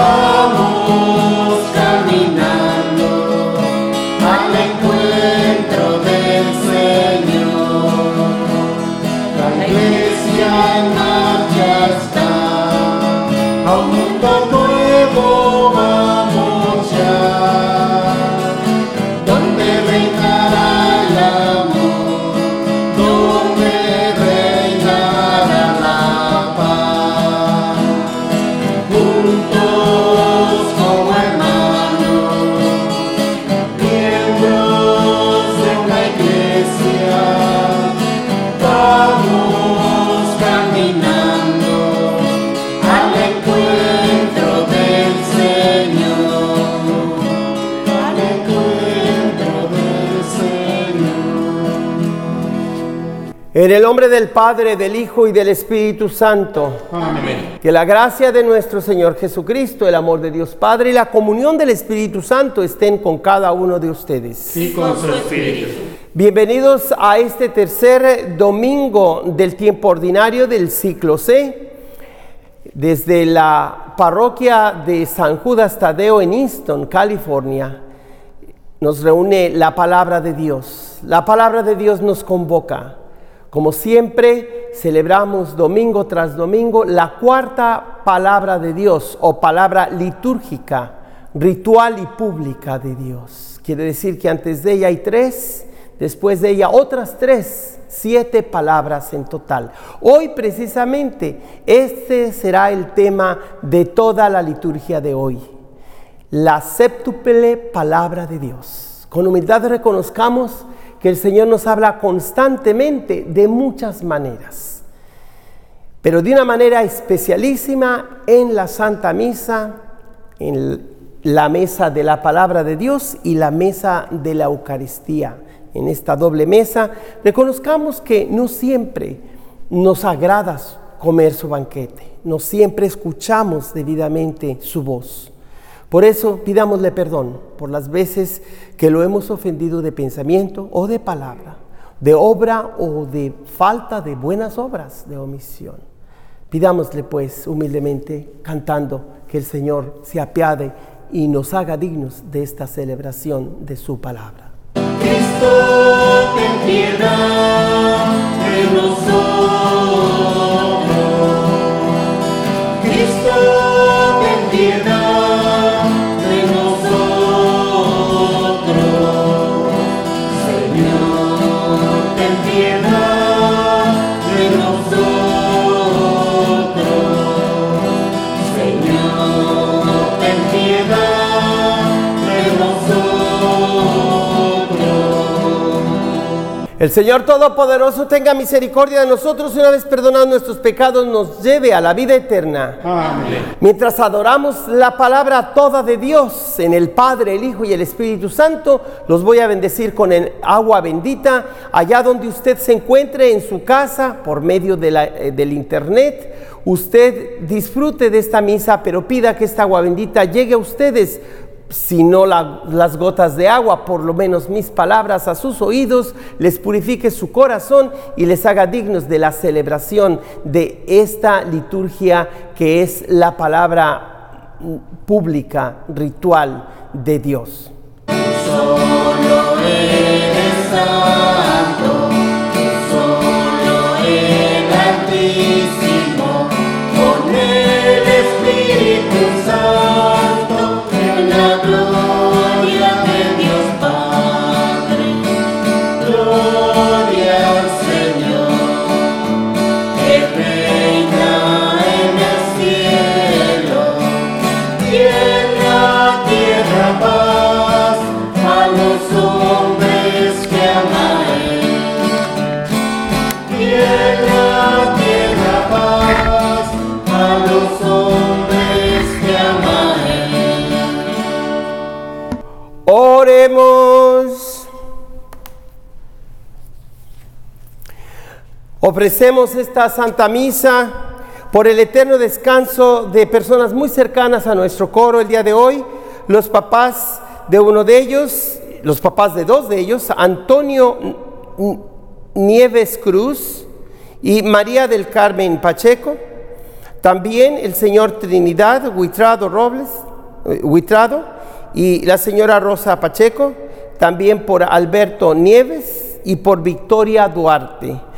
Vamos el nombre del Padre, del Hijo y del Espíritu Santo. Amén. Que la gracia de nuestro Señor Jesucristo, el amor de Dios Padre y la comunión del Espíritu Santo estén con cada uno de ustedes. Y con su espíritu. Bienvenidos a este tercer domingo del tiempo ordinario del ciclo C. Desde la parroquia de San Judas Tadeo en Easton, California, nos reúne la palabra de Dios. La palabra de Dios nos convoca. Como siempre, celebramos domingo tras domingo la cuarta palabra de Dios o palabra litúrgica, ritual y pública de Dios. Quiere decir que antes de ella hay tres, después de ella otras tres, siete palabras en total. Hoy precisamente este será el tema de toda la liturgia de hoy. La séptuple palabra de Dios. Con humildad reconozcamos que el Señor nos habla constantemente de muchas maneras, pero de una manera especialísima en la Santa Misa, en la mesa de la palabra de Dios y la mesa de la Eucaristía. En esta doble mesa, reconozcamos que no siempre nos agrada comer su banquete, no siempre escuchamos debidamente su voz. Por eso pidámosle perdón por las veces que lo hemos ofendido de pensamiento o de palabra, de obra o de falta de buenas obras, de omisión. Pidámosle pues humildemente, cantando, que el Señor se apiade y nos haga dignos de esta celebración de su palabra. Cristo, ten piedad de nosotros. Cristo, ten piedad El Señor Todopoderoso tenga misericordia de nosotros y una vez perdonados nuestros pecados nos lleve a la vida eterna. Amén. Mientras adoramos la palabra toda de Dios en el Padre, el Hijo y el Espíritu Santo, los voy a bendecir con el agua bendita allá donde usted se encuentre en su casa por medio de la- eh, del internet. Usted disfrute de esta misa, pero pida que esta agua bendita llegue a ustedes si no la- las gotas de agua, por lo menos mis palabras a sus oídos, les purifique su corazón y les haga dignos de la celebración de esta liturgia que es la palabra pública, ritual de Dios. Ofrecemos esta Santa Misa por el eterno descanso de personas muy cercanas a nuestro coro el día de hoy, los papás de uno de ellos, los papás de dos de ellos, Antonio Nieves Cruz y María del Carmen Pacheco. También el señor Trinidad Huitrado Robles, eh, Huitrado y la señora Rosa Pacheco, también por Alberto Nieves y por Victoria Duarte.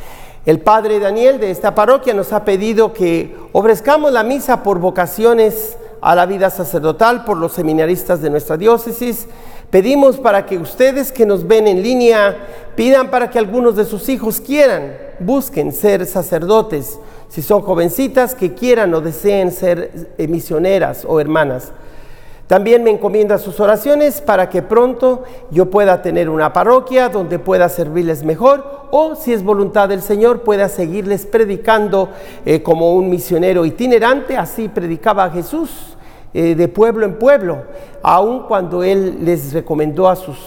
El padre Daniel de esta parroquia nos ha pedido que ofrezcamos la misa por vocaciones a la vida sacerdotal, por los seminaristas de nuestra diócesis. Pedimos para que ustedes que nos ven en línea pidan para que algunos de sus hijos quieran, busquen ser sacerdotes, si son jovencitas que quieran o deseen ser eh, misioneras o hermanas. También me encomienda sus oraciones para que pronto yo pueda tener una parroquia donde pueda servirles mejor o si es voluntad del Señor pueda seguirles predicando eh, como un misionero itinerante, así predicaba Jesús eh, de pueblo en pueblo, aun cuando Él les recomendó a sus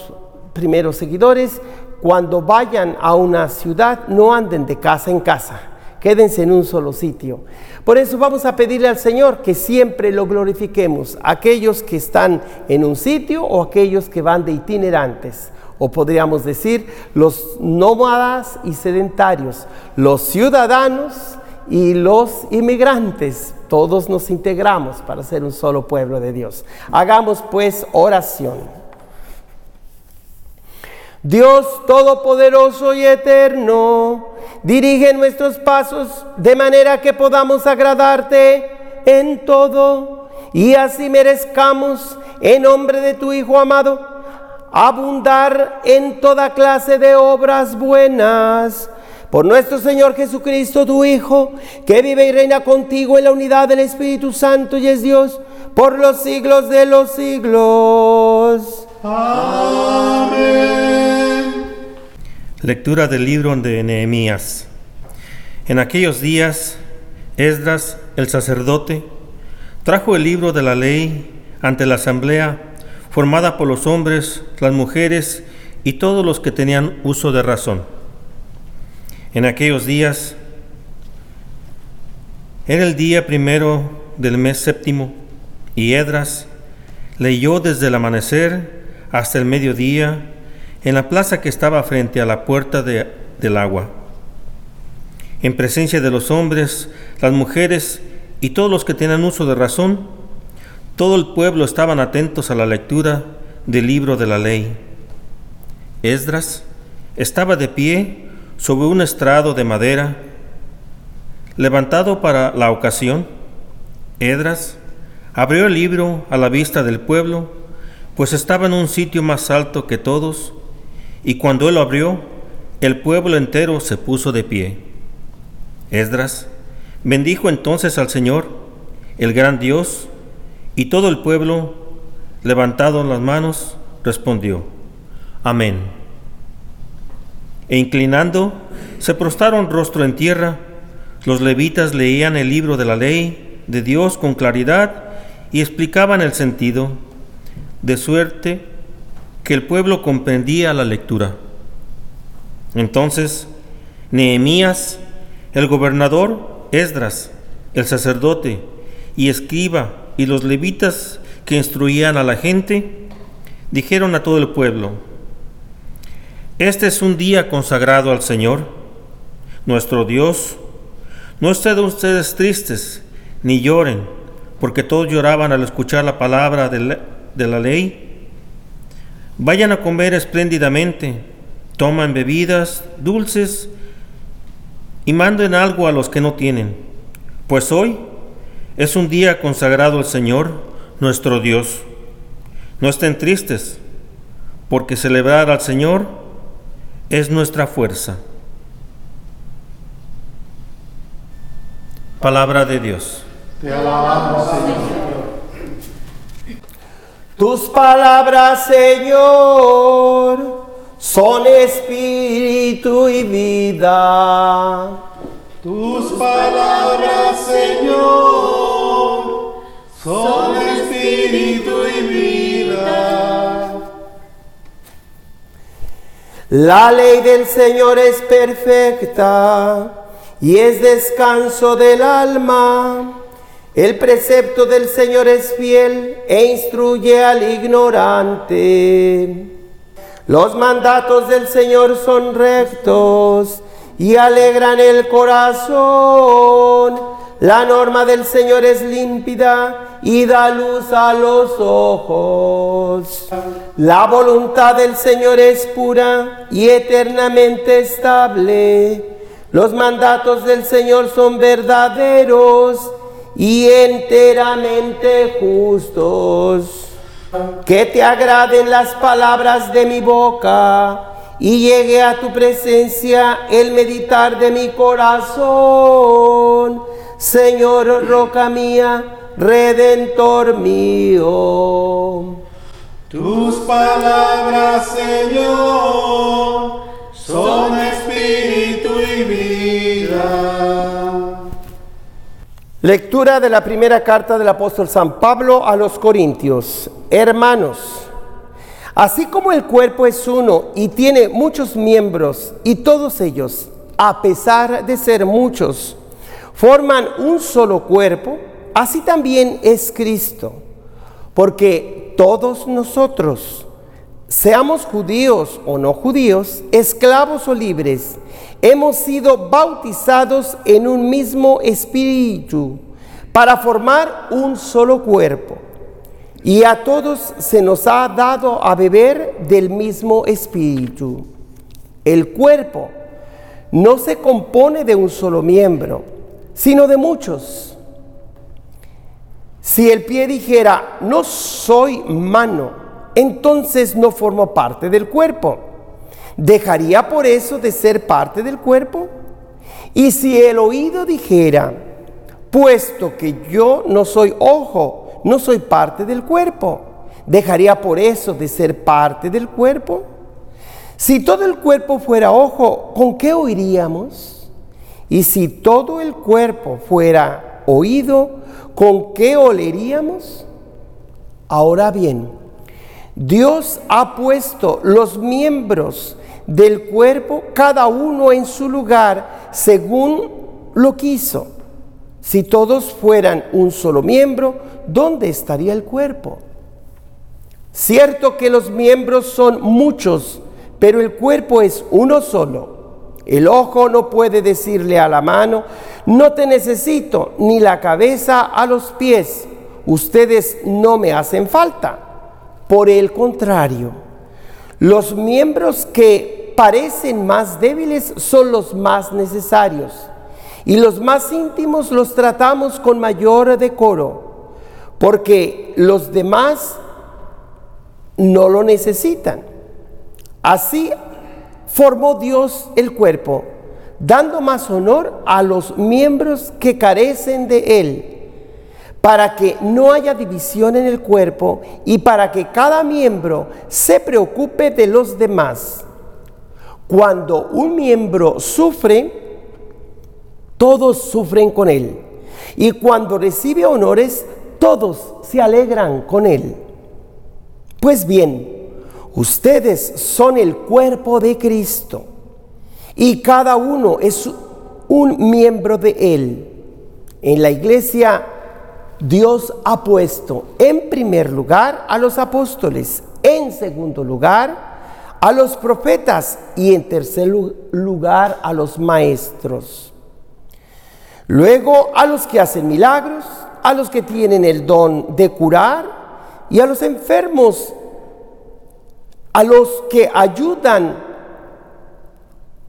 primeros seguidores, cuando vayan a una ciudad no anden de casa en casa. Quédense en un solo sitio. Por eso vamos a pedirle al Señor que siempre lo glorifiquemos, aquellos que están en un sitio o aquellos que van de itinerantes, o podríamos decir los nómadas y sedentarios, los ciudadanos y los inmigrantes. Todos nos integramos para ser un solo pueblo de Dios. Hagamos pues oración. Dios Todopoderoso y Eterno, dirige nuestros pasos de manera que podamos agradarte en todo y así merezcamos, en nombre de tu Hijo amado, abundar en toda clase de obras buenas. Por nuestro Señor Jesucristo, tu Hijo, que vive y reina contigo en la unidad del Espíritu Santo y es Dios por los siglos de los siglos. Amén. Lectura del libro de Nehemías. En aquellos días, Esdras, el sacerdote, trajo el libro de la ley ante la asamblea formada por los hombres, las mujeres y todos los que tenían uso de razón. En aquellos días, era el día primero del mes séptimo, y Edras leyó desde el amanecer hasta el mediodía en la plaza que estaba frente a la puerta del agua. En presencia de los hombres, las mujeres y todos los que tenían uso de razón, todo el pueblo estaban atentos a la lectura del libro de la ley. Esdras estaba de pie sobre un estrado de madera, levantado para la ocasión. Edras abrió el libro a la vista del pueblo, pues estaba en un sitio más alto que todos, y cuando él abrió, el pueblo entero se puso de pie. Esdras bendijo entonces al Señor, el gran Dios, y todo el pueblo, levantado las manos, respondió, Amén. E inclinando, se prostraron rostro en tierra, los levitas leían el libro de la ley de Dios con claridad, y explicaban el sentido, de suerte que el pueblo comprendía la lectura. Entonces, Nehemías, el gobernador, Esdras, el sacerdote y escriba y los levitas que instruían a la gente, dijeron a todo el pueblo, Este es un día consagrado al Señor, nuestro Dios. No estén ustedes tristes, ni lloren porque todos lloraban al escuchar la palabra de la, ley. Vayan a comer espléndidamente, toman bebidas dulces y manden algo a los que no tienen, pues hoy es un día consagrado al Señor, nuestro Dios. No estén tristes, porque celebrar al Señor es nuestra fuerza. Palabra de Dios. Te alabamos, Señor. Tus palabras, Señor, son espíritu y vida. Tus palabras, Señor, son espíritu y vida. La ley del Señor es perfecta y es descanso del alma. El precepto del Señor es fiel e instruye al ignorante. Los mandatos del Señor son rectos y alegran el corazón. La norma del Señor es límpida y da luz a los ojos. La voluntad del Señor es pura y eternamente estable. Los mandatos del Señor son verdaderos y enteramente justos. Que te agraden las palabras de mi boca y llegue a tu presencia el meditar de mi corazón. Señor, roca mía, redentor mío. Tus palabras, Señor, son espíritu y vida. Lectura de la primera carta del apóstol San Pablo a los Corintios. Hermanos, así como el cuerpo es uno y tiene muchos miembros, y todos ellos, a pesar de ser muchos, forman un solo cuerpo, así también es Cristo. Porque todos nosotros, seamos judíos o no judíos, esclavos o libres, hemos sido bautizados en un mismo espíritu para formar un solo cuerpo. Y a todos se nos ha dado a beber del mismo espíritu. El cuerpo no se compone de un solo miembro, sino de muchos. Si el pie dijera, no soy mano, entonces no formo parte del cuerpo. ¿Dejaría por eso de ser parte del cuerpo? Y si el oído dijera, puesto que yo no soy ojo, no soy parte del cuerpo, ¿dejaría por eso de ser parte del cuerpo? Si todo el cuerpo fuera ojo, ¿con qué oiríamos? Y si todo el cuerpo fuera oído, ¿con qué oleríamos? Ahora bien, Dios ha puesto los miembros del cuerpo, cada uno en su lugar, según lo quiso. Si todos fueran un solo miembro, ¿dónde estaría el cuerpo? Cierto que los miembros son muchos, pero el cuerpo es uno solo. El ojo no puede decirle a la mano, no te necesito, ni la cabeza a los pies, ustedes no me hacen falta. Por el contrario, los miembros que parecen más débiles son los más necesarios y los más íntimos los tratamos con mayor decoro, porque los demás no lo necesitan. Así formó Dios el cuerpo, dando más honor a los miembros que carecen de él para que no haya división en el cuerpo y para que cada miembro se preocupe de los demás. Cuando un miembro sufre, todos sufren con él. Y cuando recibe honores, todos se alegran con él. Pues bien, ustedes son el cuerpo de Cristo y cada uno es un miembro de él. En la iglesia Dios ha puesto en primer lugar a los apóstoles, en segundo lugar a los profetas y en tercer lugar a los maestros. Luego a los que hacen milagros, a los que tienen el don de curar y a los enfermos, a los que ayudan,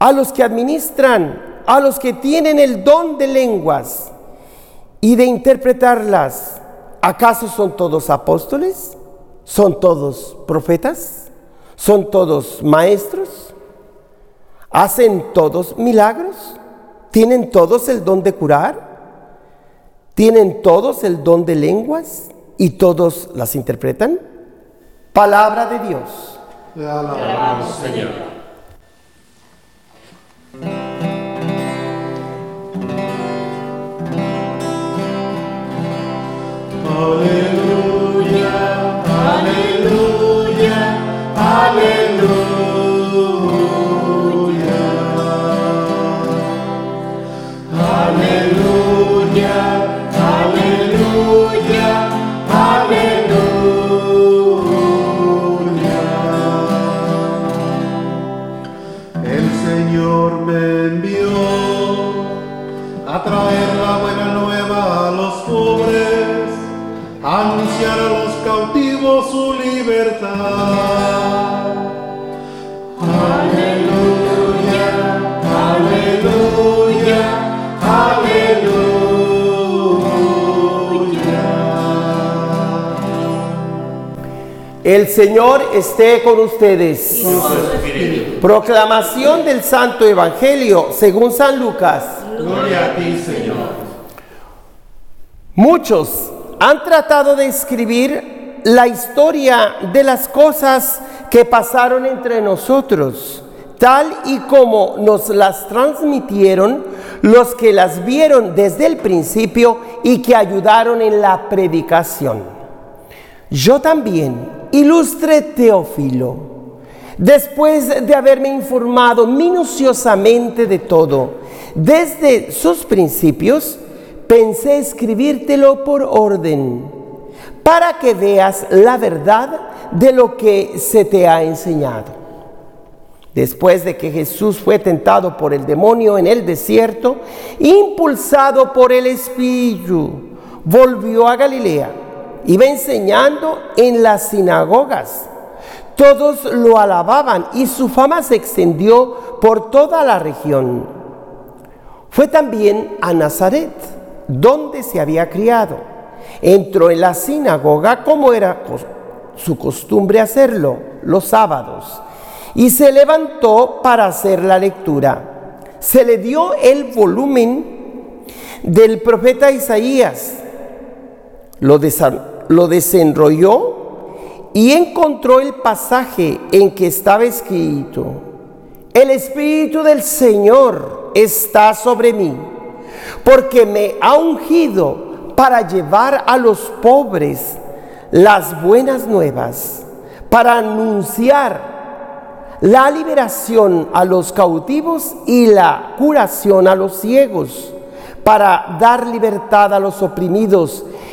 a los que administran, a los que tienen el don de lenguas y de interpretarlas. ¿Acaso son todos apóstoles? ¿Son todos profetas? ¿Son todos maestros? ¿Hacen todos milagros? ¿Tienen todos el don de curar? ¿Tienen todos el don de lenguas y todos las interpretan? Palabra de Dios. Alabamos. Señor. El Señor esté con ustedes. Con. Proclamación del Santo Evangelio según San Lucas. Gloria a ti, Señor. Muchos han tratado de escribir la historia de las cosas que pasaron entre nosotros, tal y como nos las transmitieron los que las vieron desde el principio y que ayudaron en la predicación. Yo también, ilustre Teófilo, después de haberme informado minuciosamente de todo, desde sus principios, pensé escribírtelo por orden, para que veas la verdad de lo que se te ha enseñado. Después de que Jesús fue tentado por el demonio en el desierto, impulsado por el Espíritu, volvió a Galilea. Iba enseñando en las sinagogas. Todos lo alababan y su fama se extendió por toda la región. Fue también a Nazaret, donde se había criado. Entró en la sinagoga como era su costumbre hacerlo los sábados y se levantó para hacer la lectura. Se le dio el volumen del profeta Isaías, lo, desenrolló y encontró el pasaje en que estaba escrito, el Espíritu del Señor está sobre mí, porque me ha ungido para llevar a los pobres las buenas nuevas, para anunciar la liberación a los cautivos y la curación a los ciegos, para dar libertad a los oprimidos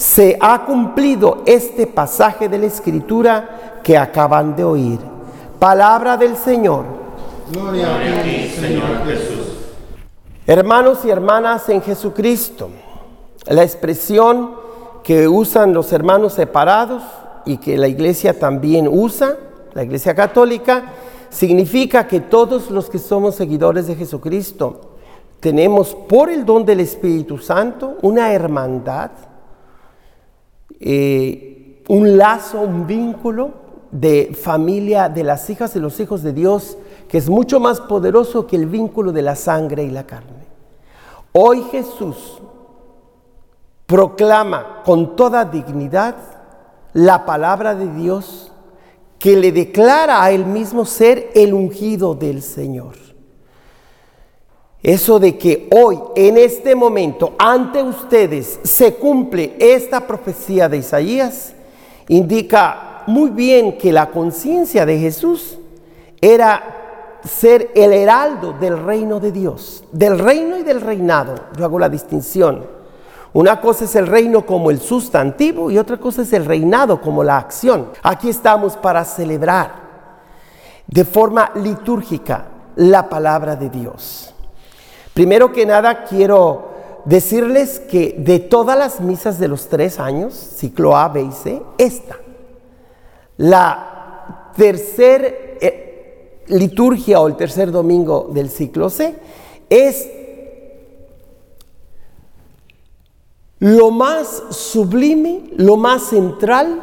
se ha cumplido este pasaje de la escritura que acaban de oír. Palabra del Señor. Gloria a ti, Señor Jesús. Hermanos y hermanas en Jesucristo, la expresión que usan los hermanos separados y que la iglesia también usa, la iglesia católica, significa que todos los que somos seguidores de Jesucristo tenemos por el don del Espíritu Santo una hermandad, eh, un lazo, un vínculo de familia de las hijas y los hijos de Dios que es mucho más poderoso que el vínculo de la sangre y la carne. Hoy Jesús proclama con toda dignidad la palabra de Dios que le declara a él mismo ser el ungido del Señor. Eso de que hoy, en este momento, ante ustedes se cumple esta profecía de Isaías, indica muy bien que la conciencia de Jesús era ser el heraldo del reino de Dios, del reino y del reinado. Yo hago la distinción. Una cosa es el reino como el sustantivo y otra cosa es el reinado como la acción. Aquí estamos para celebrar de forma litúrgica la palabra de Dios. Primero que nada quiero decirles que de todas las misas de los tres años, ciclo A, B y C, esta, la tercer eh, liturgia o el tercer domingo del ciclo C, es lo más sublime, lo más central,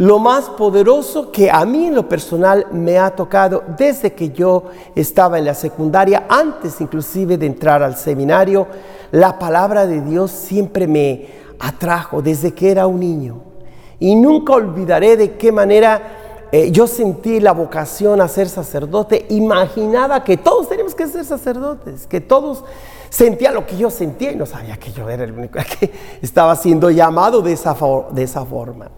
lo más poderoso que a mí en lo personal me ha tocado desde que yo estaba en la secundaria, antes inclusive de entrar al seminario, la palabra de Dios siempre me atrajo desde que era un niño. Y nunca olvidaré de qué manera eh, yo sentí la vocación a ser sacerdote. Imaginaba que todos teníamos que ser sacerdotes, que todos sentía lo que yo sentía y no sabía que yo era el único que estaba siendo llamado de esa, de esa forma.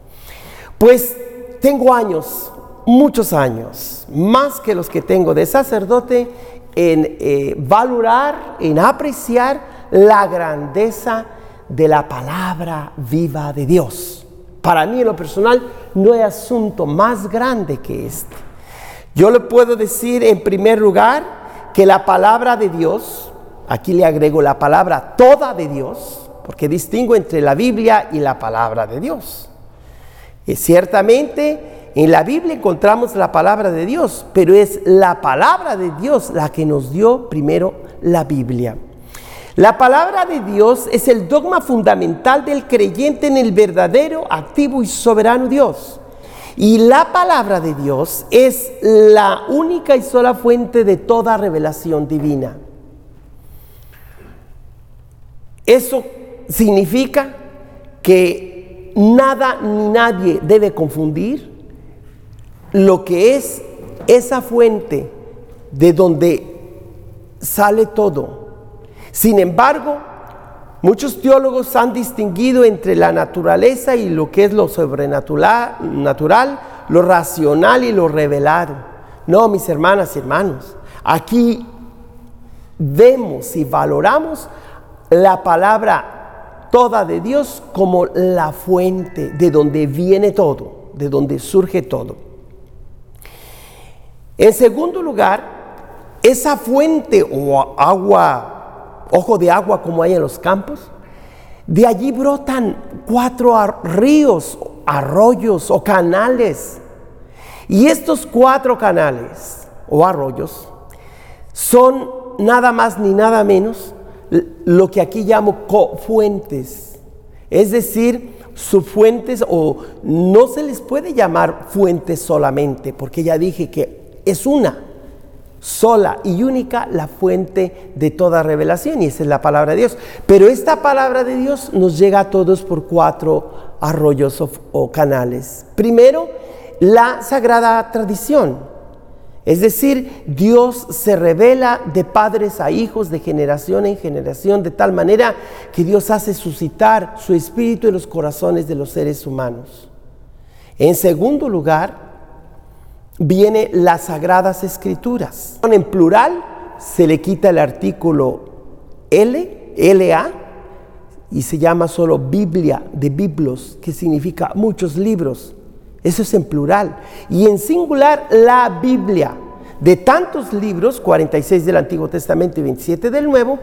Pues tengo años muchos años, más que los que tengo de sacerdote, en eh, valorar, en apreciar la grandeza de la palabra viva de Dios. Para mí en lo personal no hay asunto más grande que este. Yo le puedo decir en primer lugar que la palabra de Dios, aquí le agrego la palabra toda de Dios, porque distingo entre la Biblia y la palabra de Dios. Y ciertamente en la Biblia encontramos la palabra de Dios, pero es la palabra de Dios la que nos dio primero la Biblia. La palabra de Dios es el dogma fundamental del creyente en el verdadero, activo y soberano Dios. Y la palabra de Dios es la única y sola fuente de toda revelación divina. Eso significa que nada ni nadie debe confundir lo que es esa fuente de donde sale todo. Sin embargo, muchos teólogos han distinguido entre la naturaleza y lo que es lo sobrenatural, natural, lo racional y lo revelado. No, mis hermanas y hermanos, aquí vemos y valoramos la palabra toda de Dios como la fuente de donde viene todo, de donde surge todo. En segundo lugar, esa fuente o agua, ojo de agua como hay en los campos, de allí brotan cuatro ríos, arroyos o canales. Y estos cuatro canales o arroyos son nada más ni nada menos lo que aquí llamo fuentes. Es decir, subfuentes o no se les puede llamar fuentes solamente, porque ya dije que es una sola y única la fuente de toda revelación y esa es la palabra de Dios. Pero esta palabra de Dios nos llega a todos por cuatro arroyos o canales. Primero, la sagrada tradición. Es decir, Dios se revela de padres a hijos, de generación en generación, de tal manera que Dios hace suscitar su espíritu en los corazones de los seres humanos. En segundo lugar, viene las sagradas escrituras. En plural se le quita el artículo L, LA, y se llama solo Biblia de Biblos, que significa muchos libros. Eso es en plural. Y en singular, la Biblia. De tantos libros, 46 del Antiguo Testamento y 27 del Nuevo,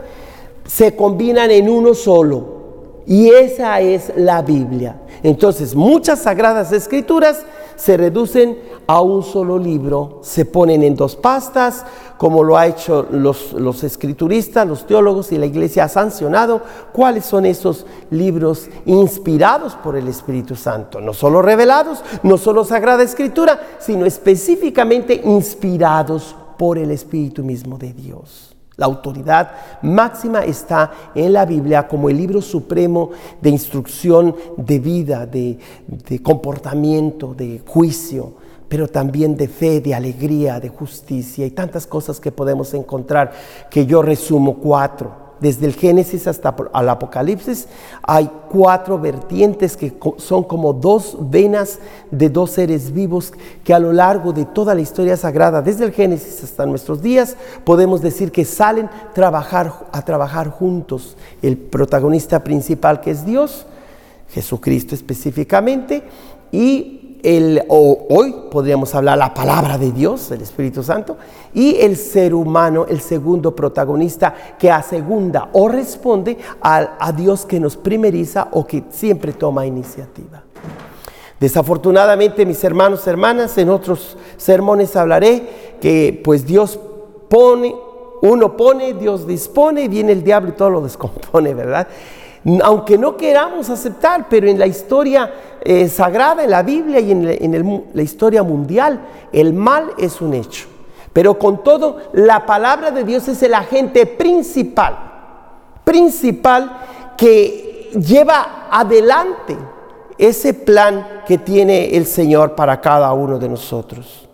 se combinan en uno solo. Y esa es la Biblia. Entonces, muchas sagradas escrituras se reducen a un solo libro, se ponen en dos pastas, como lo ha hecho los, los, escrituristas, los teólogos y la iglesia ha sancionado cuáles son esos libros inspirados por el Espíritu Santo, no solo revelados, no solo Sagrada Escritura, sino específicamente inspirados por el Espíritu mismo de Dios. La autoridad máxima está en la Biblia como el libro supremo de instrucción de vida, de, comportamiento, de juicio, pero también de fe, de alegría, de justicia y tantas cosas que podemos encontrar que yo resumo cuatro desde el Génesis hasta el Apocalipsis, hay cuatro vertientes que son como dos venas de dos seres vivos que a lo largo de toda la historia sagrada, desde el Génesis hasta nuestros días, podemos decir que salen trabajar, a trabajar juntos. El protagonista principal que es Dios, Jesucristo específicamente, y el, o hoy podríamos hablar la palabra de Dios, el Espíritu Santo, y el ser humano, el segundo protagonista que asegunda o responde a, a Dios que nos primeriza o que siempre toma iniciativa. Desafortunadamente, mis hermanos, hermanas, en otros sermones hablaré que pues Dios pone, uno pone, Dios dispone, viene el diablo y todo lo descompone, ¿verdad? Aunque no queramos aceptar, pero en la historia eh, sagrada, en la Biblia y en, la historia mundial, el mal es un hecho. Pero con todo, la palabra de Dios es el agente principal, principal que lleva adelante ese plan que tiene el Señor para cada uno de nosotros.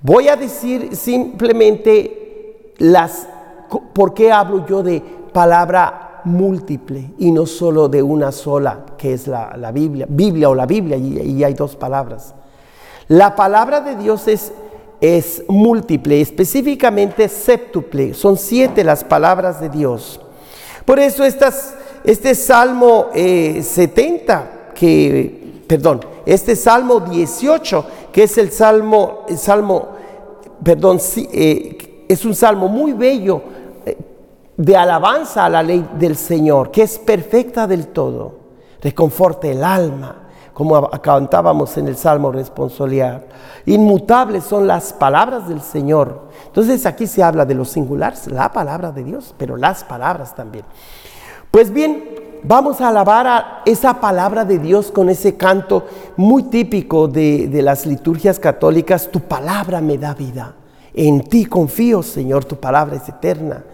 Voy a decir simplemente las, por qué hablo yo de palabra múltiple y no solo de una sola, que es la, la Biblia, Biblia o la Biblia, y, y, hay dos palabras. La palabra de Dios es, es múltiple, específicamente séptuple. Son siete las palabras de Dios. Por eso estas, este Salmo eh, 70, que, perdón, este Salmo 18, que es el Salmo, el Salmo, perdón, eh, es un Salmo muy bello de alabanza a la ley del Señor, que es perfecta del todo, reconforta el alma, como cantábamos en el Salmo responsorial. Inmutables son las palabras del Señor. Entonces aquí se habla de los singulares, la palabra de Dios, pero las palabras también. Pues bien, vamos a alabar a esa palabra de Dios con ese canto muy típico de las liturgias católicas. Tu palabra me da vida. En ti confío, Señor, tu palabra es eterna.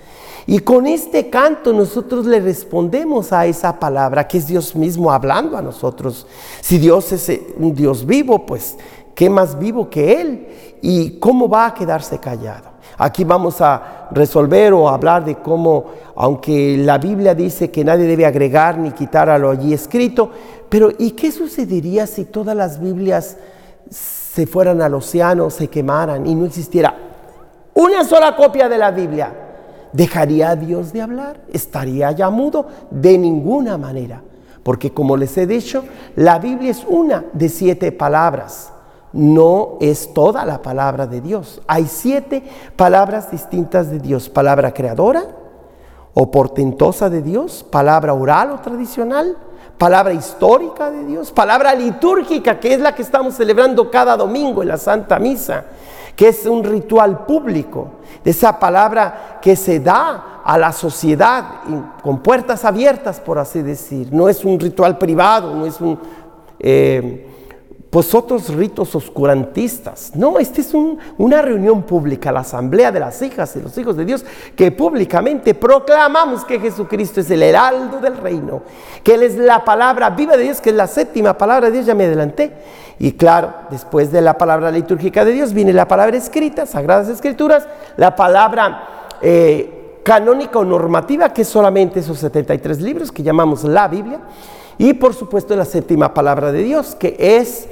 Y con este canto nosotros le respondemos a esa palabra que es Dios mismo hablando a nosotros. Si Dios es eh, un Dios vivo, pues ¿qué más vivo que Él? ¿Y cómo va a quedarse callado? Aquí vamos a resolver o hablar de cómo, aunque la Biblia dice que nadie debe agregar ni quitar a lo allí escrito, pero ¿y qué sucedería si todas las Biblias se fueran al océano, se quemaran y no existiera una sola copia de la Biblia? ¿Dejaría Dios de hablar? ¿Estaría ya mudo? De ninguna manera. Porque como les he dicho, la Biblia es una de siete palabras. No es toda la palabra de Dios. Hay siete palabras distintas de Dios. Palabra creadora o portentosa de Dios. Palabra oral o tradicional. Palabra histórica de Dios. Palabra litúrgica, que es la que estamos celebrando cada domingo en la Santa Misa que es un ritual público, de esa palabra que se da a la sociedad con puertas abiertas, por así decir. No es un ritual privado, no es un, eh, pues otros ritos oscurantistas. No, esta es un- una reunión pública, la asamblea de las hijas y los hijos de Dios, que públicamente proclamamos que Jesucristo es el heraldo del reino, que Él es la palabra viva de Dios, que es la séptima palabra de Dios, ya me adelanté. Y claro, después de la palabra litúrgica de Dios viene la palabra escrita, Sagradas Escrituras, la palabra eh, canónica o normativa, que es solamente esos 73 libros que llamamos la Biblia, y por supuesto la séptima palabra de Dios, que es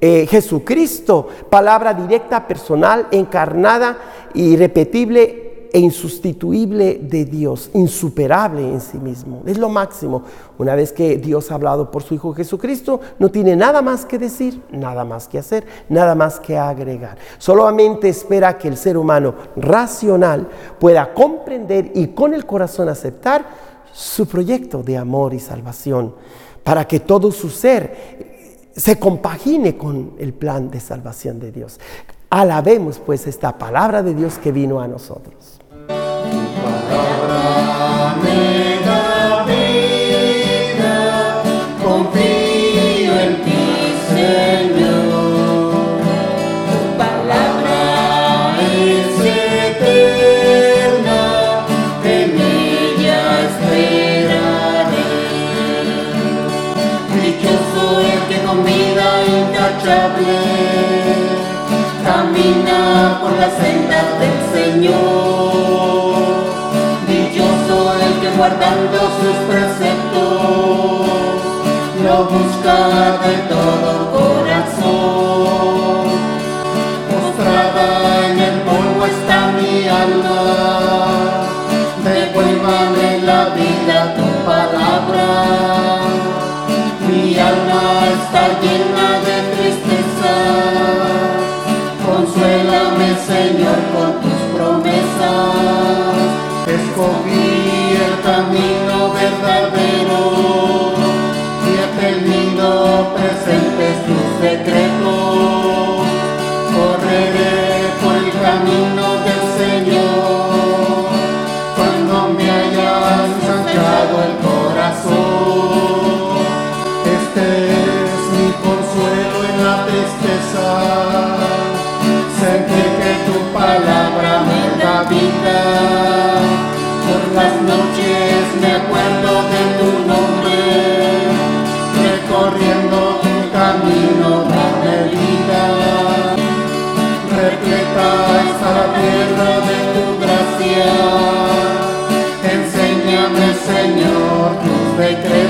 eh, Jesucristo, palabra directa, personal, encarnada, irrepetible e insustituible de Dios, insuperable en sí mismo. Es lo máximo. Una vez que Dios ha hablado por su Hijo Jesucristo, no tiene nada más que decir, nada más que hacer, nada más que agregar. Solamente espera que el ser humano racional pueda comprender y con el corazón aceptar su proyecto de amor y salvación, para que todo su ser se compagine con el plan de salvación de Dios. Alabemos pues esta palabra de Dios que vino a nosotros. Camina por las sendas del Señor. Guardando sus preceptos lo busca de todo corazón. Postrada en el polvo está mi alma, devuélvame la vida tu palabra. Mi alma está llena de tristeza, consuélame Señor con tus promesas. Escogí Señor, enséñame, Señor, tus decretos.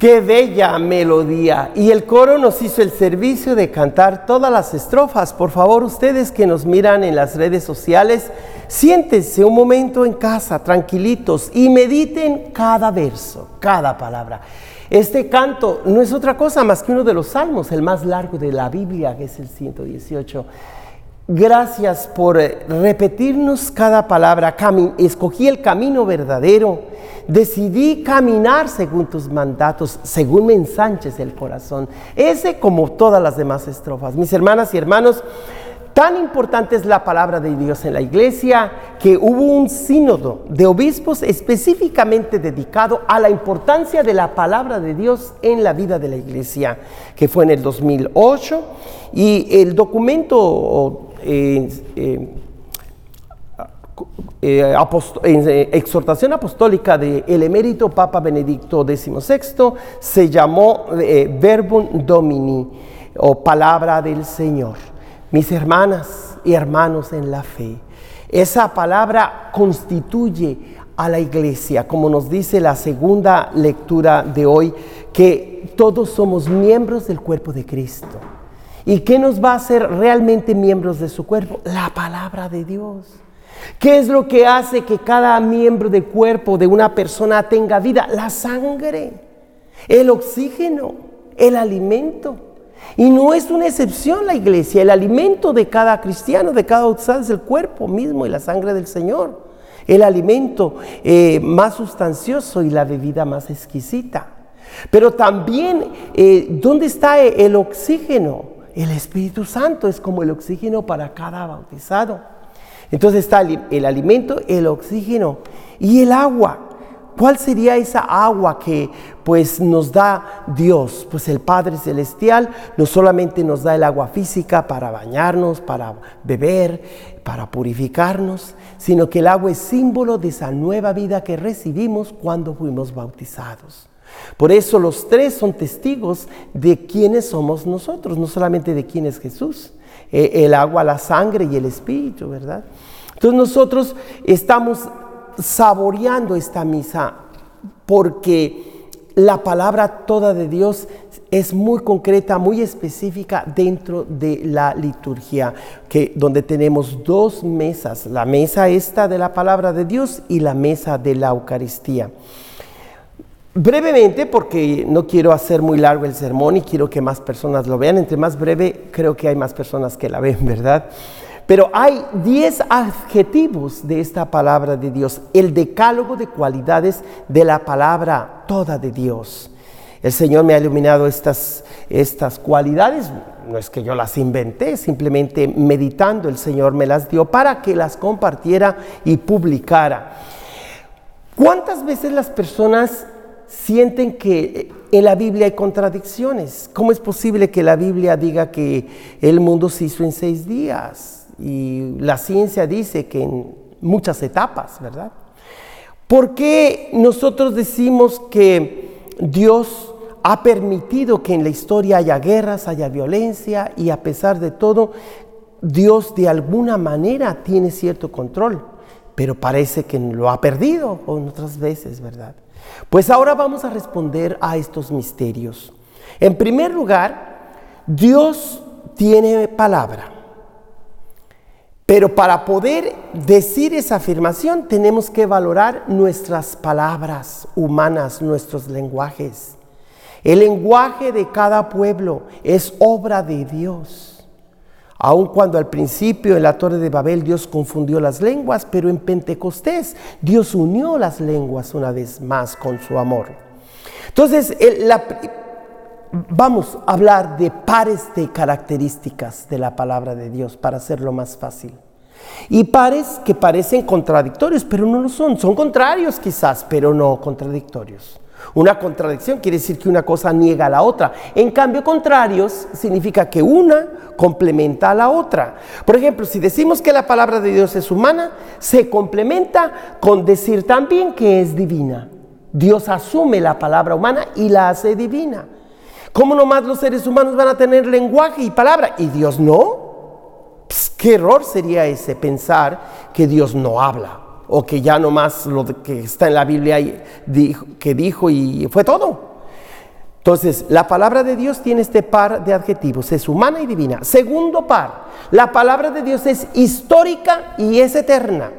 Qué bella melodía. Y el coro nos hizo el servicio de cantar todas las estrofas. Por favor, ustedes que nos miran en las redes sociales, siéntense un momento en casa, tranquilitos, y mediten cada verso, cada palabra. Este canto no es otra cosa más que uno de los salmos, el más largo de la Biblia, que es el 118. Gracias por eh, repetirnos cada palabra. escogí el camino verdadero. Decidí caminar según tus mandatos, según me ensanches el corazón. Ese como todas las demás estrofas. Mis hermanas y hermanos, Tan importante es la palabra de Dios en la iglesia que hubo un sínodo de obispos específicamente dedicado a la importancia de la palabra de Dios en la vida de la iglesia, que fue en el 2008. Y el documento eh, eh, eh, exhortación apostólica del el emérito Papa Benedicto XVI se llamó Verbum Domini o palabra del Señor mis hermanas y hermanos en la fe. Esa palabra constituye a la iglesia, como nos dice la segunda lectura de hoy, que todos somos miembros del cuerpo de Cristo. ¿Y qué nos va a hacer realmente miembros de su cuerpo? La palabra de Dios. ¿Qué es lo que hace que cada miembro del cuerpo de una persona tenga vida? La sangre, el oxígeno, el alimento. Y no es una excepción la iglesia. El alimento de cada cristiano, de cada bautizado es el cuerpo mismo y la sangre del Señor. El alimento eh, más sustancioso y la bebida más exquisita. Pero también, eh, ¿dónde está el oxígeno? El Espíritu Santo es como el oxígeno para cada bautizado. Entonces está el alimento, el oxígeno y el agua. ¿Cuál sería esa agua que pues nos da Dios? Pues el Padre Celestial no solamente nos da el agua física para bañarnos, para beber, para purificarnos, sino que el agua es símbolo de esa nueva vida que recibimos cuando fuimos bautizados. Por eso los tres son testigos de quiénes somos nosotros, no solamente de quién es Jesús, eh, el agua, la sangre y el espíritu, ¿verdad? Entonces nosotros estamos saboreando esta misa porque la palabra toda de Dios es muy concreta, muy específica dentro de la liturgia, que, donde tenemos dos mesas, la mesa esta de la palabra de Dios y la mesa de la Eucaristía. Brevemente, porque no quiero hacer muy largo el sermón y quiero que más personas lo vean, entre más breve creo que hay más personas que la ven, ¿verdad? Pero hay 10 adjetivos de esta palabra de Dios, el decálogo de cualidades de la palabra toda de Dios. El Señor me ha iluminado estas, estas cualidades, no es que yo las inventé, simplemente meditando el Señor me las dio para que las compartiera y publicara. ¿Cuántas veces las personas sienten que en la Biblia hay contradicciones? ¿Cómo es posible que la Biblia diga que el mundo se hizo en seis días? y la ciencia dice que en muchas etapas, ¿verdad? ¿Por qué nosotros decimos que Dios ha permitido que en la historia haya guerras, haya violencia y a pesar de todo, Dios de alguna manera tiene cierto control, pero parece que lo ha perdido en otras veces, ¿verdad? Pues ahora vamos a responder a estos misterios. En primer lugar, Dios tiene palabra. Pero para poder decir esa afirmación tenemos que valorar nuestras palabras humanas, nuestros lenguajes. El lenguaje de cada pueblo es obra de Dios. Aun cuando al principio en la Torre de Babel Dios confundió las lenguas, pero en Pentecostés Dios unió las lenguas una vez más con su amor. Entonces, vamos a hablar de pares de características de la palabra de Dios para hacerlo más fácil. Y pares que parecen contradictorios, pero no lo son. Son contrarios quizás, pero no contradictorios. Una contradicción quiere decir que una cosa niega a la otra. En cambio, contrarios significa que una complementa a la otra. Por ejemplo, si decimos que la palabra de Dios es humana, se complementa con decir también que es divina. Dios asume la palabra humana y la hace divina. ¿Cómo nomás los seres humanos van a tener lenguaje y palabra? ¿Y Dios no? ¿Qué error sería ese pensar que Dios no habla? O que ya nomás lo que está en la Biblia que dijo y fue todo. Entonces, la palabra de Dios tiene este par de adjetivos, es humana y divina. Segundo par, la palabra de Dios es histórica y es eterna.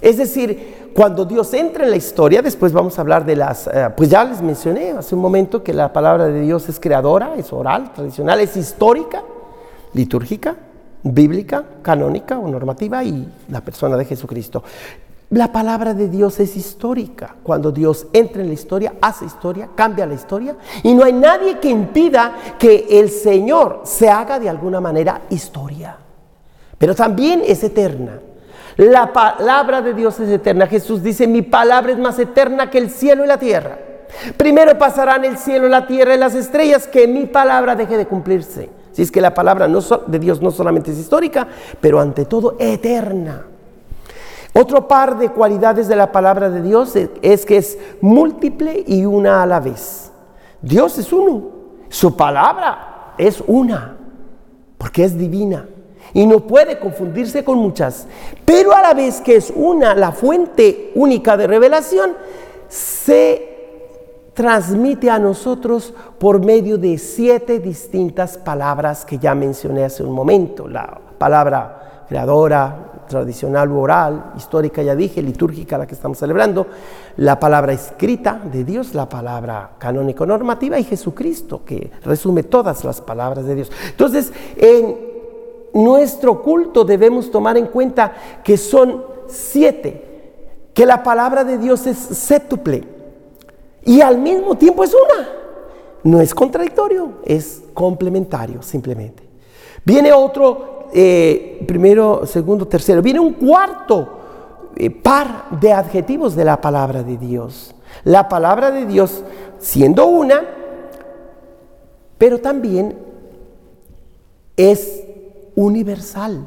Es decir, cuando Dios entra en la historia, después vamos a hablar de las, eh, pues ya les mencioné hace un momento que la palabra de Dios es creadora, es oral, tradicional, es histórica, litúrgica, bíblica, canónica o normativa y la persona de Jesucristo. La palabra de Dios es histórica. Cuando Dios entra en la historia, hace historia, cambia la historia. Y no hay nadie que impida que el Señor se haga de alguna manera historia. Pero también es eterna. La palabra de Dios es eterna. Jesús dice, mi palabra es más eterna que el cielo y la tierra. Primero pasarán el cielo, la tierra y las estrellas que mi palabra deje de cumplirse. Si es que la palabra de Dios no solamente es histórica, pero ante todo eterna. Otro par de cualidades de la palabra de Dios es que es múltiple y una a la vez. Dios es uno, su palabra es una, porque es divina y no puede confundirse con muchas. Pero a la vez que es una, la fuente única de revelación, se transmite a nosotros por medio de siete distintas palabras que ya mencioné hace un momento. La palabra creadora, tradicional oral, histórica ya dije, litúrgica la que estamos celebrando, la palabra escrita de Dios, la palabra canónico normativa y Jesucristo que resume todas las palabras de Dios. Entonces, en nuestro culto debemos tomar en cuenta que son siete, que la palabra de Dios es séptuple y al mismo tiempo es una. No es contradictorio, es complementario simplemente. Viene otro eh, primero, segundo, tercero. Viene un cuarto eh, par de adjetivos de la palabra de Dios. La palabra de Dios siendo una, pero también es universal.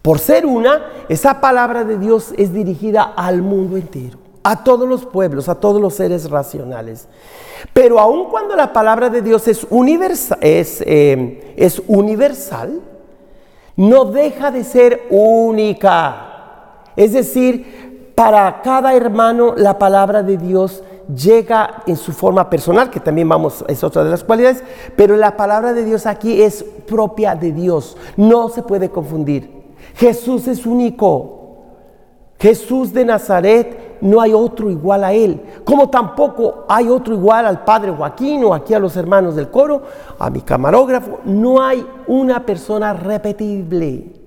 Por ser una, esa palabra de Dios es dirigida al mundo entero a todos los pueblos, a todos los seres racionales. Pero aun cuando la palabra de Dios es, eh, es universal, no deja de ser única. Es decir, para cada hermano la palabra de Dios llega en su forma personal, que también vamos, es otra de las cualidades, pero la palabra de Dios aquí es propia de Dios, no se puede confundir. Jesús es único. Jesús de Nazaret no hay otro igual a él, como tampoco hay otro igual al padre Joaquín o aquí a los hermanos del coro, a mi camarógrafo, no hay una persona repetible.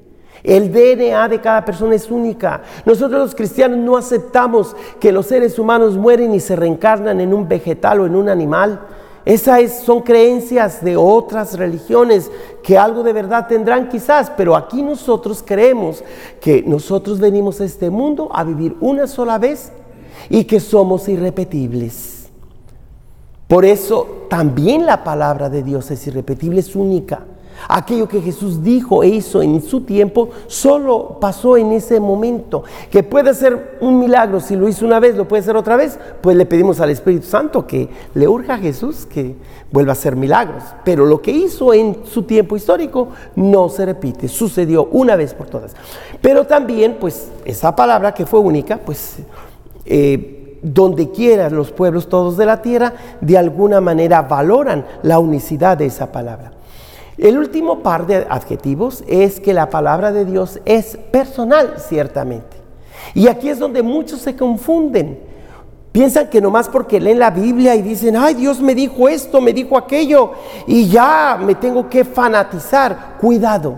El DNA de cada persona es única. Nosotros los cristianos no aceptamos que los seres humanos mueren y se reencarnan en un vegetal o en un animal. Esas son creencias de otras religiones que algo de verdad tendrán quizás, pero aquí nosotros creemos que nosotros venimos a este mundo a vivir una sola vez y que somos irrepetibles. Por eso también la palabra de Dios es irrepetible, es única. Aquello que Jesús dijo e hizo en su tiempo solo pasó en ese momento. Que puede ser un milagro, si lo hizo una vez, lo puede hacer otra vez, pues le pedimos al Espíritu Santo que le urja a Jesús que vuelva a hacer milagros. Pero lo que hizo en su tiempo histórico no se repite, sucedió una vez por todas. Pero también, pues esa palabra que fue única, pues... Eh, donde quiera los pueblos todos de la tierra, de alguna manera valoran la unicidad de esa palabra. El último par de adjetivos es que la palabra de Dios es personal, ciertamente. Y aquí es donde muchos se confunden. Piensan que nomás porque leen la Biblia y dicen, ay, Dios me dijo esto, me dijo aquello, y ya me tengo que fanatizar. Cuidado,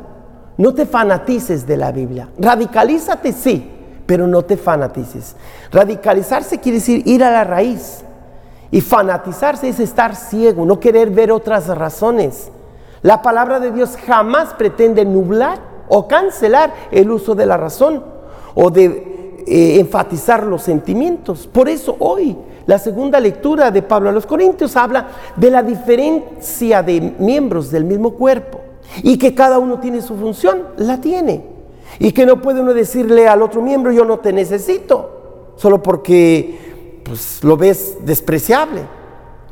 no te fanatices de la Biblia. Radicalízate, sí, pero no te fanatices. Radicalizarse quiere decir ir a la raíz. Y fanatizarse es estar ciego, no querer ver otras razones. La palabra de Dios jamás pretende nublar o cancelar el uso de la razón o de eh, enfatizar los sentimientos. Por eso hoy la segunda lectura de Pablo a los Corintios habla de la diferencia de miembros del mismo cuerpo y que cada uno tiene su función, la tiene. Y que no puede uno decirle al otro miembro, yo no te necesito, solo porque pues, lo ves despreciable.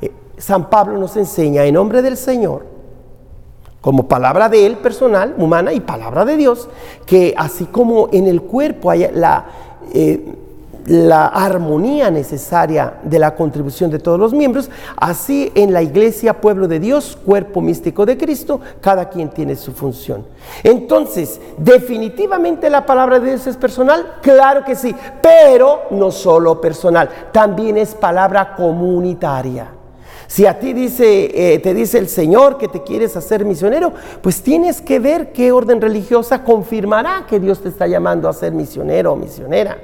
Eh, San Pablo nos enseña en nombre del Señor como palabra de él personal, humana y palabra de Dios, que así como en el cuerpo hay la, eh, la armonía necesaria de la contribución de todos los miembros, así en la iglesia, pueblo de Dios, cuerpo místico de Cristo, cada quien tiene su función. Entonces, definitivamente la palabra de Dios es personal, claro que sí, pero no solo personal, también es palabra comunitaria. Si a ti dice, eh, te dice el Señor que te quieres hacer misionero, pues tienes que ver qué orden religiosa confirmará que Dios te está llamando a ser misionero o misionera.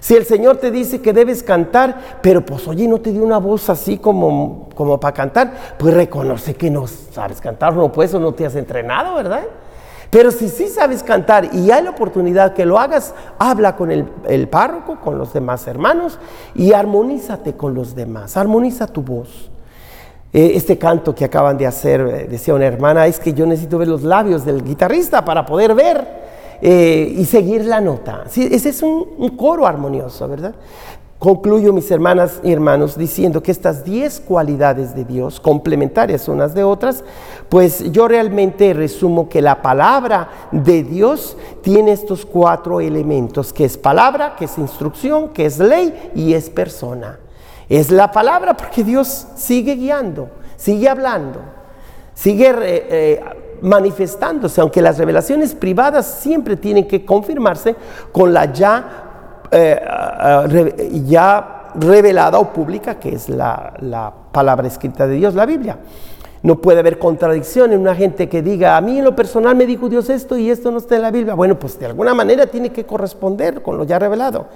Si el Señor te dice que debes cantar, pero pues oye, no te dio una voz así como, como para cantar, pues reconoce que no sabes cantar, no pues o no te has entrenado, ¿verdad? Pero si sí sabes cantar y hay la oportunidad que lo hagas, habla con el párroco, con los demás hermanos y armonízate con los demás, armoniza tu voz. Eh, Este canto que acaban de hacer, eh, decía una hermana, es que yo necesito ver los labios del guitarrista para poder ver eh, y seguir la nota. Ese es un, un coro armonioso, ¿verdad? Concluyo, mis hermanas y hermanos, diciendo que estas 10 cualidades de Dios, complementarias unas de otras, pues yo realmente resumo que la palabra de Dios tiene estos cuatro elementos, que es palabra, que es instrucción, que es ley y es persona. Es la palabra porque Dios sigue guiando, sigue hablando, sigue eh, eh, manifestándose, aunque las revelaciones privadas siempre tienen que confirmarse con la ya, eh, ah, re- ya revelada o pública, que es la, la palabra escrita de Dios, la Biblia. No puede haber contradicción en una gente que diga, a mí en lo personal me dijo Dios esto y esto no está en la Biblia. Bueno, pues de alguna manera tiene que corresponder con lo ya revelado.